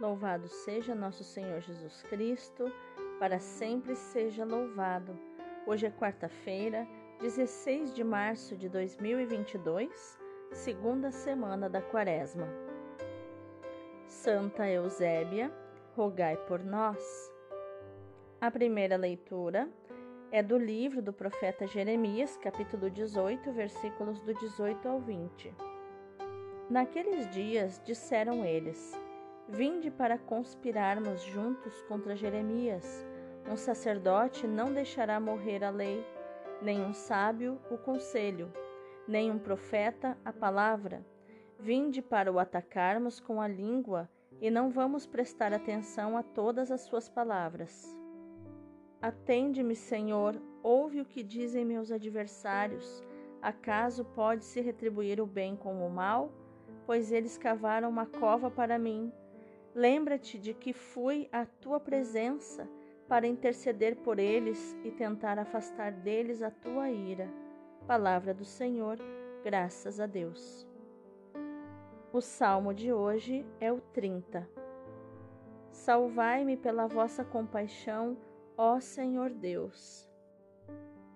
Louvado seja nosso Senhor Jesus Cristo, para sempre seja louvado. Hoje é quarta-feira, 16 de março de 2022, segunda semana da Quaresma. Santa Eusébia, rogai por nós. A primeira leitura é do livro do profeta Jeremias, capítulo 18, versículos do 18 ao 20. Naqueles dias disseram eles: Vinde para conspirarmos juntos contra Jeremias. Um sacerdote não deixará morrer a lei, nem um sábio o conselho, nem um profeta a palavra. Vinde para o atacarmos com a língua e não vamos prestar atenção a todas as suas palavras. Atende-me, Senhor, ouve o que dizem meus adversários. Acaso pode-se retribuir o bem com o mal? Pois eles cavaram uma cova para mim Lembra-te de que fui à tua presença para interceder por eles e tentar afastar deles a tua ira. Palavra do Senhor, graças a Deus. O salmo de hoje é o 30. Salvai-me pela vossa compaixão, ó Senhor Deus.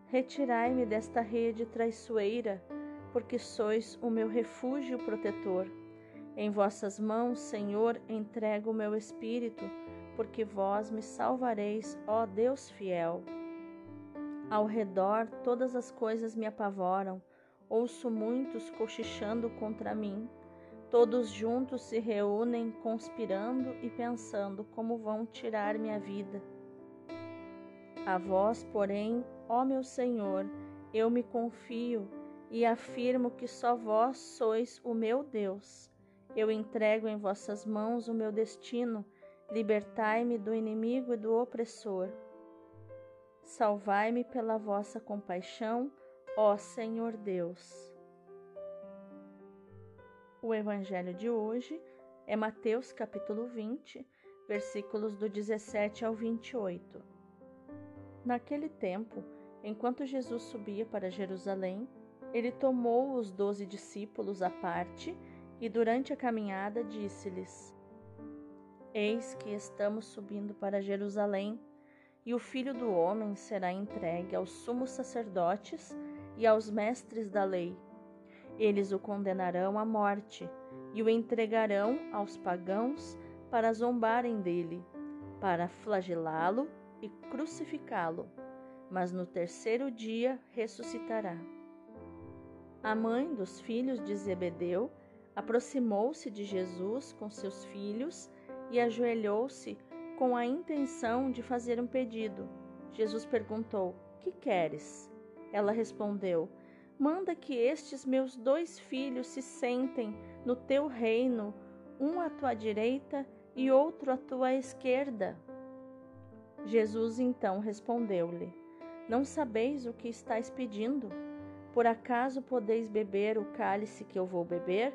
Retirai-me desta rede traiçoeira, porque sois o meu refúgio protetor. Em vossas mãos, Senhor, entrego o meu espírito, porque vós me salvareis, ó Deus fiel. Ao redor todas as coisas me apavoram, ouço muitos cochichando contra mim. Todos juntos se reúnem, conspirando e pensando como vão tirar minha vida. A vós, porém, ó meu Senhor, eu me confio e afirmo que só vós sois o meu Deus. Eu entrego em vossas mãos o meu destino, libertai-me do inimigo e do opressor. Salvai-me pela vossa compaixão, ó Senhor Deus. O evangelho de hoje é Mateus capítulo 20, versículos do 17 ao 28. Naquele tempo, enquanto Jesus subia para Jerusalém, ele tomou os doze discípulos à parte e durante a caminhada disse-lhes: Eis que estamos subindo para Jerusalém, e o filho do homem será entregue aos sumos sacerdotes e aos mestres da lei. Eles o condenarão à morte e o entregarão aos pagãos para zombarem dele, para flagelá-lo e crucificá-lo, mas no terceiro dia ressuscitará. A mãe dos filhos de Zebedeu aproximou-se de Jesus com seus filhos e ajoelhou-se com a intenção de fazer um pedido. Jesus perguntou: Que queres? Ela respondeu: Manda que estes meus dois filhos se sentem no teu reino, um à tua direita e outro à tua esquerda. Jesus então respondeu-lhe: Não sabeis o que estáis pedindo? Por acaso podeis beber o cálice que eu vou beber?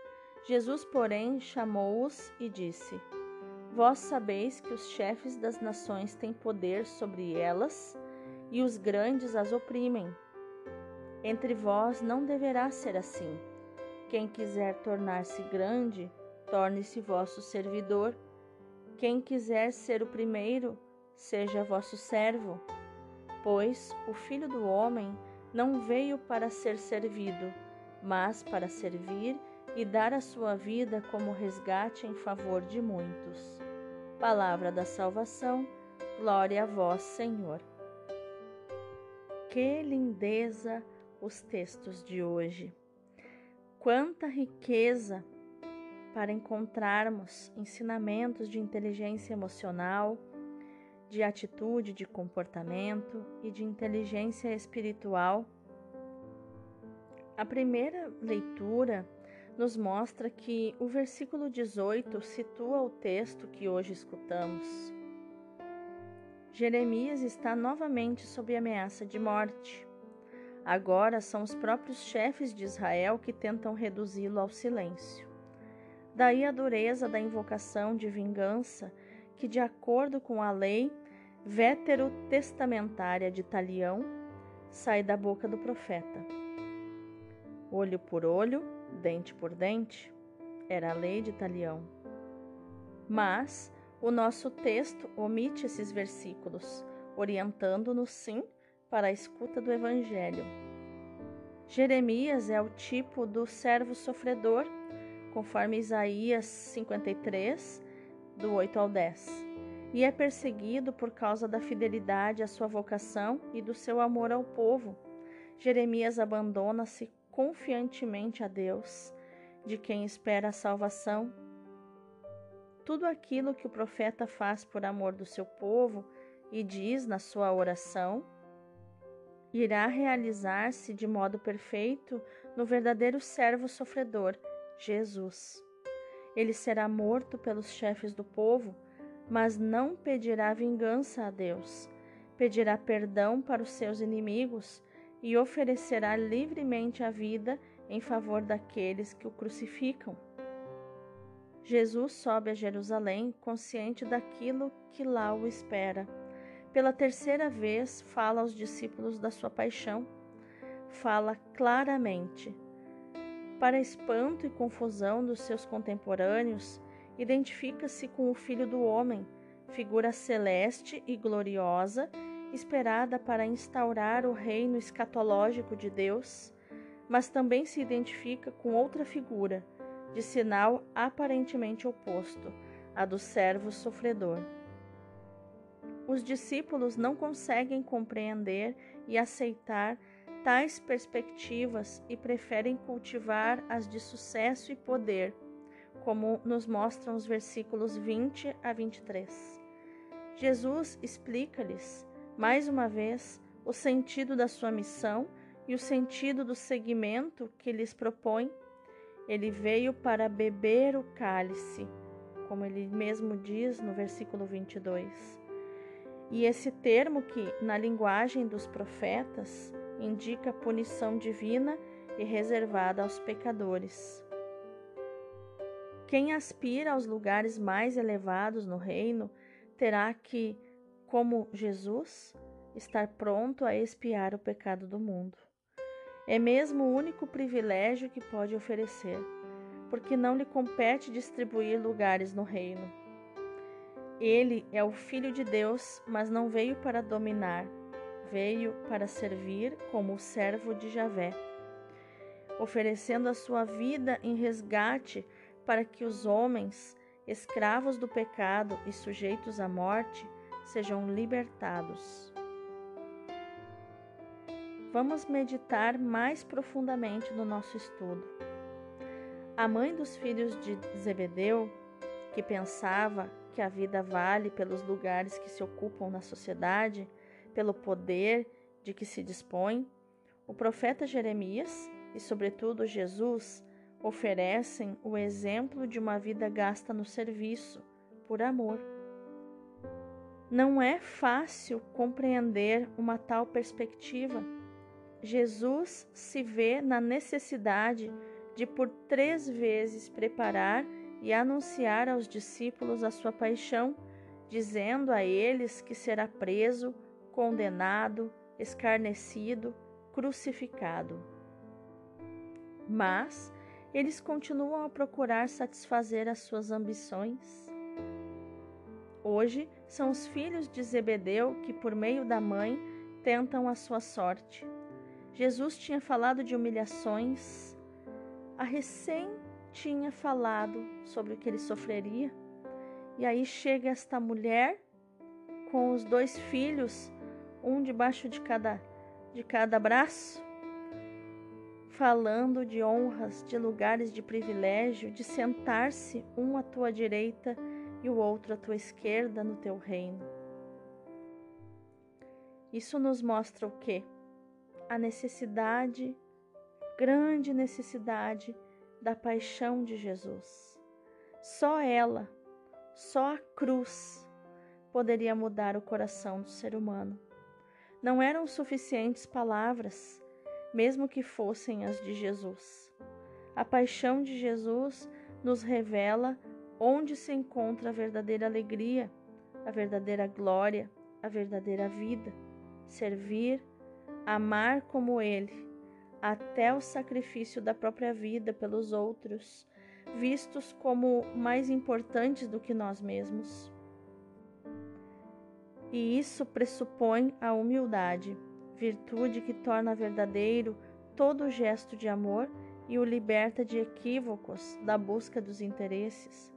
Jesus, porém, chamou-os e disse: Vós sabeis que os chefes das nações têm poder sobre elas e os grandes as oprimem. Entre vós não deverá ser assim. Quem quiser tornar-se grande, torne-se vosso servidor. Quem quiser ser o primeiro, seja vosso servo. Pois o filho do homem não veio para ser servido, mas para servir e dar a sua vida como resgate em favor de muitos. Palavra da salvação, glória a vós, Senhor. Que lindeza os textos de hoje! Quanta riqueza para encontrarmos ensinamentos de inteligência emocional, de atitude, de comportamento e de inteligência espiritual. A primeira leitura nos mostra que o versículo 18 situa o texto que hoje escutamos. Jeremias está novamente sob ameaça de morte. Agora são os próprios chefes de Israel que tentam reduzi-lo ao silêncio. Daí a dureza da invocação de vingança, que, de acordo com a lei veterotestamentária de Talião, sai da boca do profeta. Olho por olho, dente por dente, era a lei de Talião. Mas o nosso texto omite esses versículos, orientando-nos sim para a escuta do Evangelho. Jeremias é o tipo do servo sofredor, conforme Isaías 53, do 8 ao 10, e é perseguido por causa da fidelidade à sua vocação e do seu amor ao povo. Jeremias abandona-se confiantemente a Deus, de quem espera a salvação. Tudo aquilo que o profeta faz por amor do seu povo e diz na sua oração irá realizar-se de modo perfeito no verdadeiro servo sofredor, Jesus. Ele será morto pelos chefes do povo, mas não pedirá vingança a Deus. Pedirá perdão para os seus inimigos e oferecerá livremente a vida em favor daqueles que o crucificam. Jesus sobe a Jerusalém consciente daquilo que lá o espera. Pela terceira vez, fala aos discípulos da sua paixão. Fala claramente. Para espanto e confusão dos seus contemporâneos, identifica-se com o Filho do Homem, figura celeste e gloriosa esperada para instaurar o reino escatológico de Deus, mas também se identifica com outra figura, de sinal aparentemente oposto, a do servo sofredor. Os discípulos não conseguem compreender e aceitar tais perspectivas e preferem cultivar as de sucesso e poder, como nos mostram os versículos 20 a 23. Jesus explica-lhes mais uma vez, o sentido da sua missão e o sentido do seguimento que lhes propõe. Ele veio para beber o cálice, como ele mesmo diz no versículo 22. E esse termo, que na linguagem dos profetas indica punição divina e reservada aos pecadores. Quem aspira aos lugares mais elevados no reino terá que como Jesus, estar pronto a expiar o pecado do mundo. É mesmo o único privilégio que pode oferecer, porque não lhe compete distribuir lugares no reino. Ele é o Filho de Deus, mas não veio para dominar, veio para servir como o servo de Javé, oferecendo a sua vida em resgate para que os homens, escravos do pecado e sujeitos à morte, sejam libertados. Vamos meditar mais profundamente no nosso estudo. A mãe dos filhos de Zebedeu, que pensava que a vida vale pelos lugares que se ocupam na sociedade, pelo poder de que se dispõe, o profeta Jeremias e, sobretudo, Jesus oferecem o exemplo de uma vida gasta no serviço, por amor. Não é fácil compreender uma tal perspectiva. Jesus se vê na necessidade de por três vezes preparar e anunciar aos discípulos a sua paixão, dizendo a eles que será preso, condenado, escarnecido, crucificado. Mas eles continuam a procurar satisfazer as suas ambições. Hoje são os filhos de Zebedeu que, por meio da mãe, tentam a sua sorte. Jesus tinha falado de humilhações, a recém tinha falado sobre o que ele sofreria, e aí chega esta mulher com os dois filhos, um debaixo de cada, de cada braço, falando de honras, de lugares de privilégio, de sentar-se um à tua direita e o outro à tua esquerda no teu reino. Isso nos mostra o quê? A necessidade, grande necessidade da paixão de Jesus. Só ela, só a cruz poderia mudar o coração do ser humano. Não eram suficientes palavras, mesmo que fossem as de Jesus. A paixão de Jesus nos revela onde se encontra a verdadeira alegria, a verdadeira glória, a verdadeira vida. Servir, amar como Ele, até o sacrifício da própria vida pelos outros, vistos como mais importantes do que nós mesmos. E isso pressupõe a humildade, virtude que torna verdadeiro todo gesto de amor e o liberta de equívocos da busca dos interesses.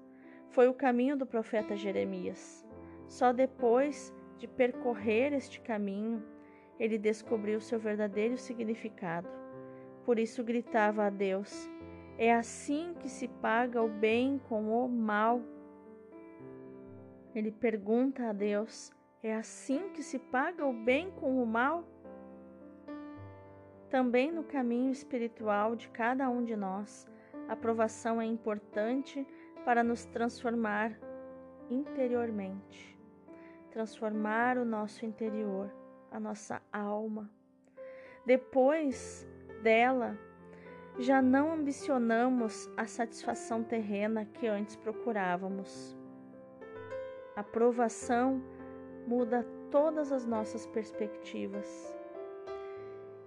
Foi o caminho do profeta Jeremias. Só depois de percorrer este caminho, ele descobriu seu verdadeiro significado. Por isso gritava a Deus: É assim que se paga o bem com o mal. Ele pergunta a Deus: É assim que se paga o bem com o mal? Também no caminho espiritual de cada um de nós, a provação é importante para nos transformar interiormente, transformar o nosso interior, a nossa alma. Depois dela, já não ambicionamos a satisfação terrena que antes procurávamos. A provação muda todas as nossas perspectivas.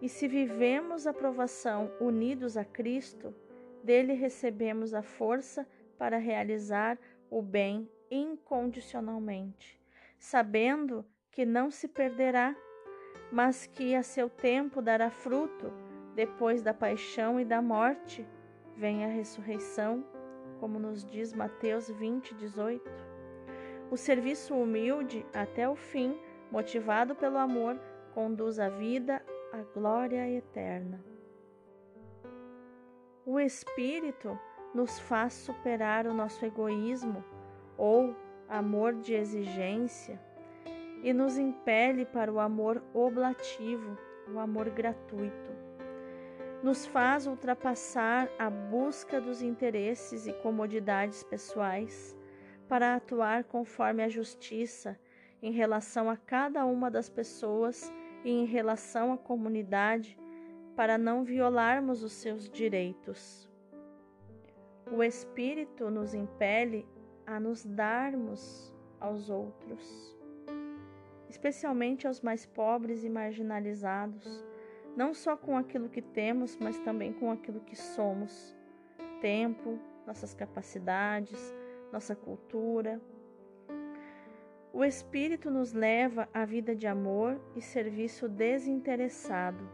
E se vivemos a provação unidos a Cristo, dele recebemos a força para realizar o bem incondicionalmente, sabendo que não se perderá, mas que a seu tempo dará fruto depois da paixão e da morte, vem a ressurreição, como nos diz Mateus 20, 18. O serviço humilde até o fim, motivado pelo amor, conduz a vida à glória eterna. O Espírito nos faz superar o nosso egoísmo ou amor de exigência e nos impele para o amor oblativo, o amor gratuito nos faz ultrapassar a busca dos interesses e comodidades pessoais para atuar conforme a justiça em relação a cada uma das pessoas e em relação à comunidade, para não violarmos os seus direitos. O Espírito nos impele a nos darmos aos outros, especialmente aos mais pobres e marginalizados não só com aquilo que temos, mas também com aquilo que somos: tempo, nossas capacidades, nossa cultura. O Espírito nos leva à vida de amor e serviço desinteressado,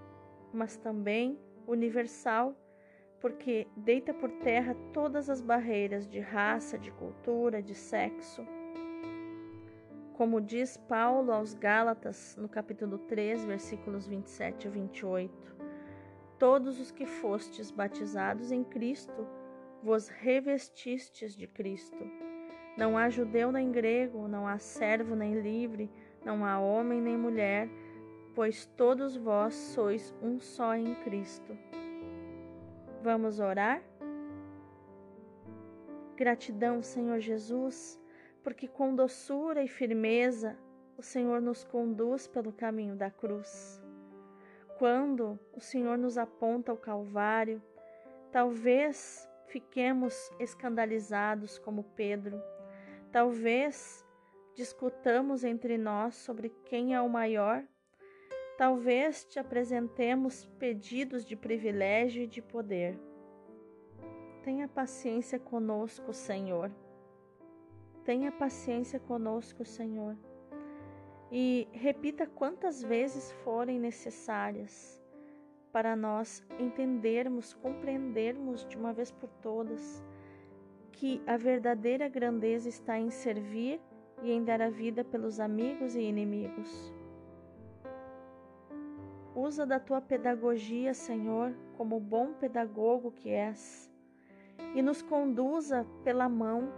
mas também universal, porque deita por terra todas as barreiras de raça, de cultura, de sexo como diz Paulo aos Gálatas, no capítulo 3, versículos 27 a 28. Todos os que fostes batizados em Cristo, vos revestistes de Cristo. Não há judeu nem grego, não há servo nem livre, não há homem nem mulher, pois todos vós sois um só em Cristo. Vamos orar? Gratidão, Senhor Jesus porque com doçura e firmeza o Senhor nos conduz pelo caminho da cruz. Quando o Senhor nos aponta o Calvário, talvez fiquemos escandalizados como Pedro, talvez discutamos entre nós sobre quem é o maior, talvez te apresentemos pedidos de privilégio e de poder. Tenha paciência conosco, Senhor Tenha paciência conosco, Senhor, e repita quantas vezes forem necessárias para nós entendermos, compreendermos de uma vez por todas que a verdadeira grandeza está em servir e em dar a vida pelos amigos e inimigos. Usa da tua pedagogia, Senhor, como bom pedagogo que és, e nos conduza pela mão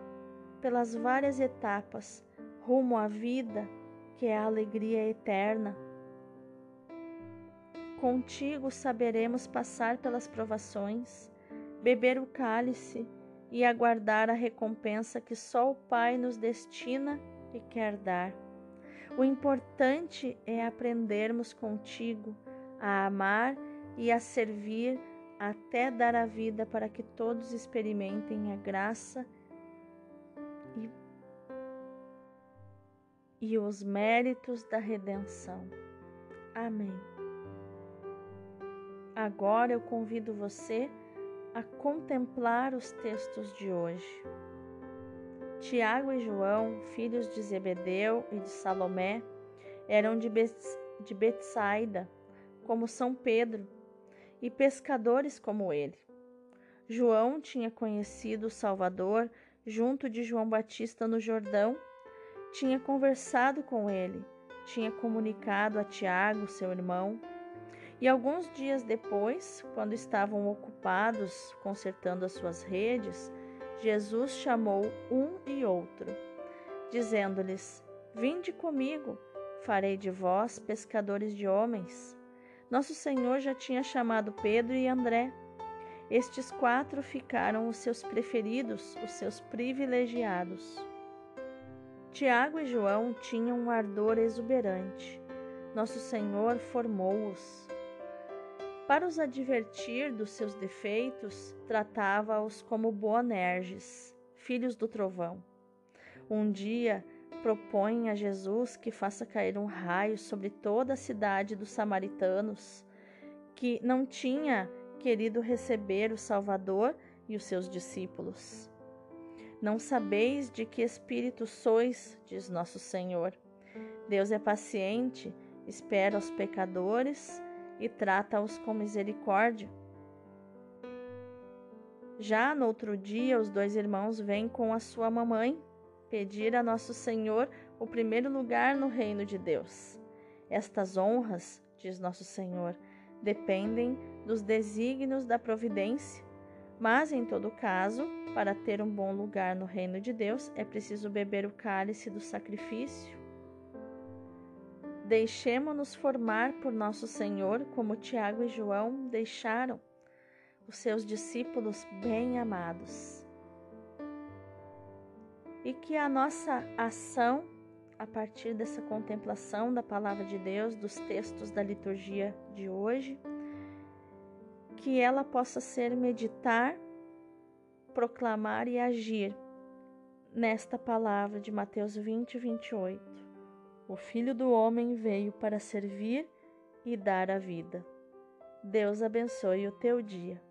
pelas várias etapas rumo à vida, que é a alegria eterna. Contigo saberemos passar pelas provações, beber o cálice e aguardar a recompensa que só o Pai nos destina e quer dar. O importante é aprendermos contigo a amar e a servir até dar a vida para que todos experimentem a graça e, e os méritos da redenção. Amém. Agora eu convido você a contemplar os textos de hoje. Tiago e João, filhos de Zebedeu e de Salomé, eram de, de Betsaida, como São Pedro, e pescadores como ele. João tinha conhecido o Salvador junto de João Batista no Jordão, tinha conversado com ele, tinha comunicado a Tiago, seu irmão, e alguns dias depois, quando estavam ocupados consertando as suas redes, Jesus chamou um e outro, dizendo-lhes: Vinde comigo, farei de vós pescadores de homens. Nosso Senhor já tinha chamado Pedro e André. Estes quatro ficaram os seus preferidos, os seus privilegiados. Tiago e João tinham um ardor exuberante. Nosso Senhor formou-os. Para os advertir dos seus defeitos, tratava-os como Boanerges, filhos do trovão. Um dia, propõe a Jesus que faça cair um raio sobre toda a cidade dos samaritanos, que não tinha querido receber o Salvador e os seus discípulos. Não sabeis de que espírito sois, diz nosso Senhor. Deus é paciente, espera os pecadores e trata-os com misericórdia. Já no outro dia, os dois irmãos vêm com a sua mamãe pedir a Nosso Senhor o primeiro lugar no reino de Deus. Estas honras, diz Nosso Senhor, dependem dos desígnios da providência, mas em todo caso, para ter um bom lugar no reino de Deus, é preciso beber o cálice do sacrifício Deixemo-nos formar por nosso Senhor, como Tiago e João deixaram os seus discípulos bem amados. E que a nossa ação, a partir dessa contemplação da palavra de Deus, dos textos da liturgia de hoje, que ela possa ser meditar, proclamar e agir nesta palavra de Mateus 20, 28 o Filho do Homem veio para servir e dar a vida. Deus abençoe o teu dia.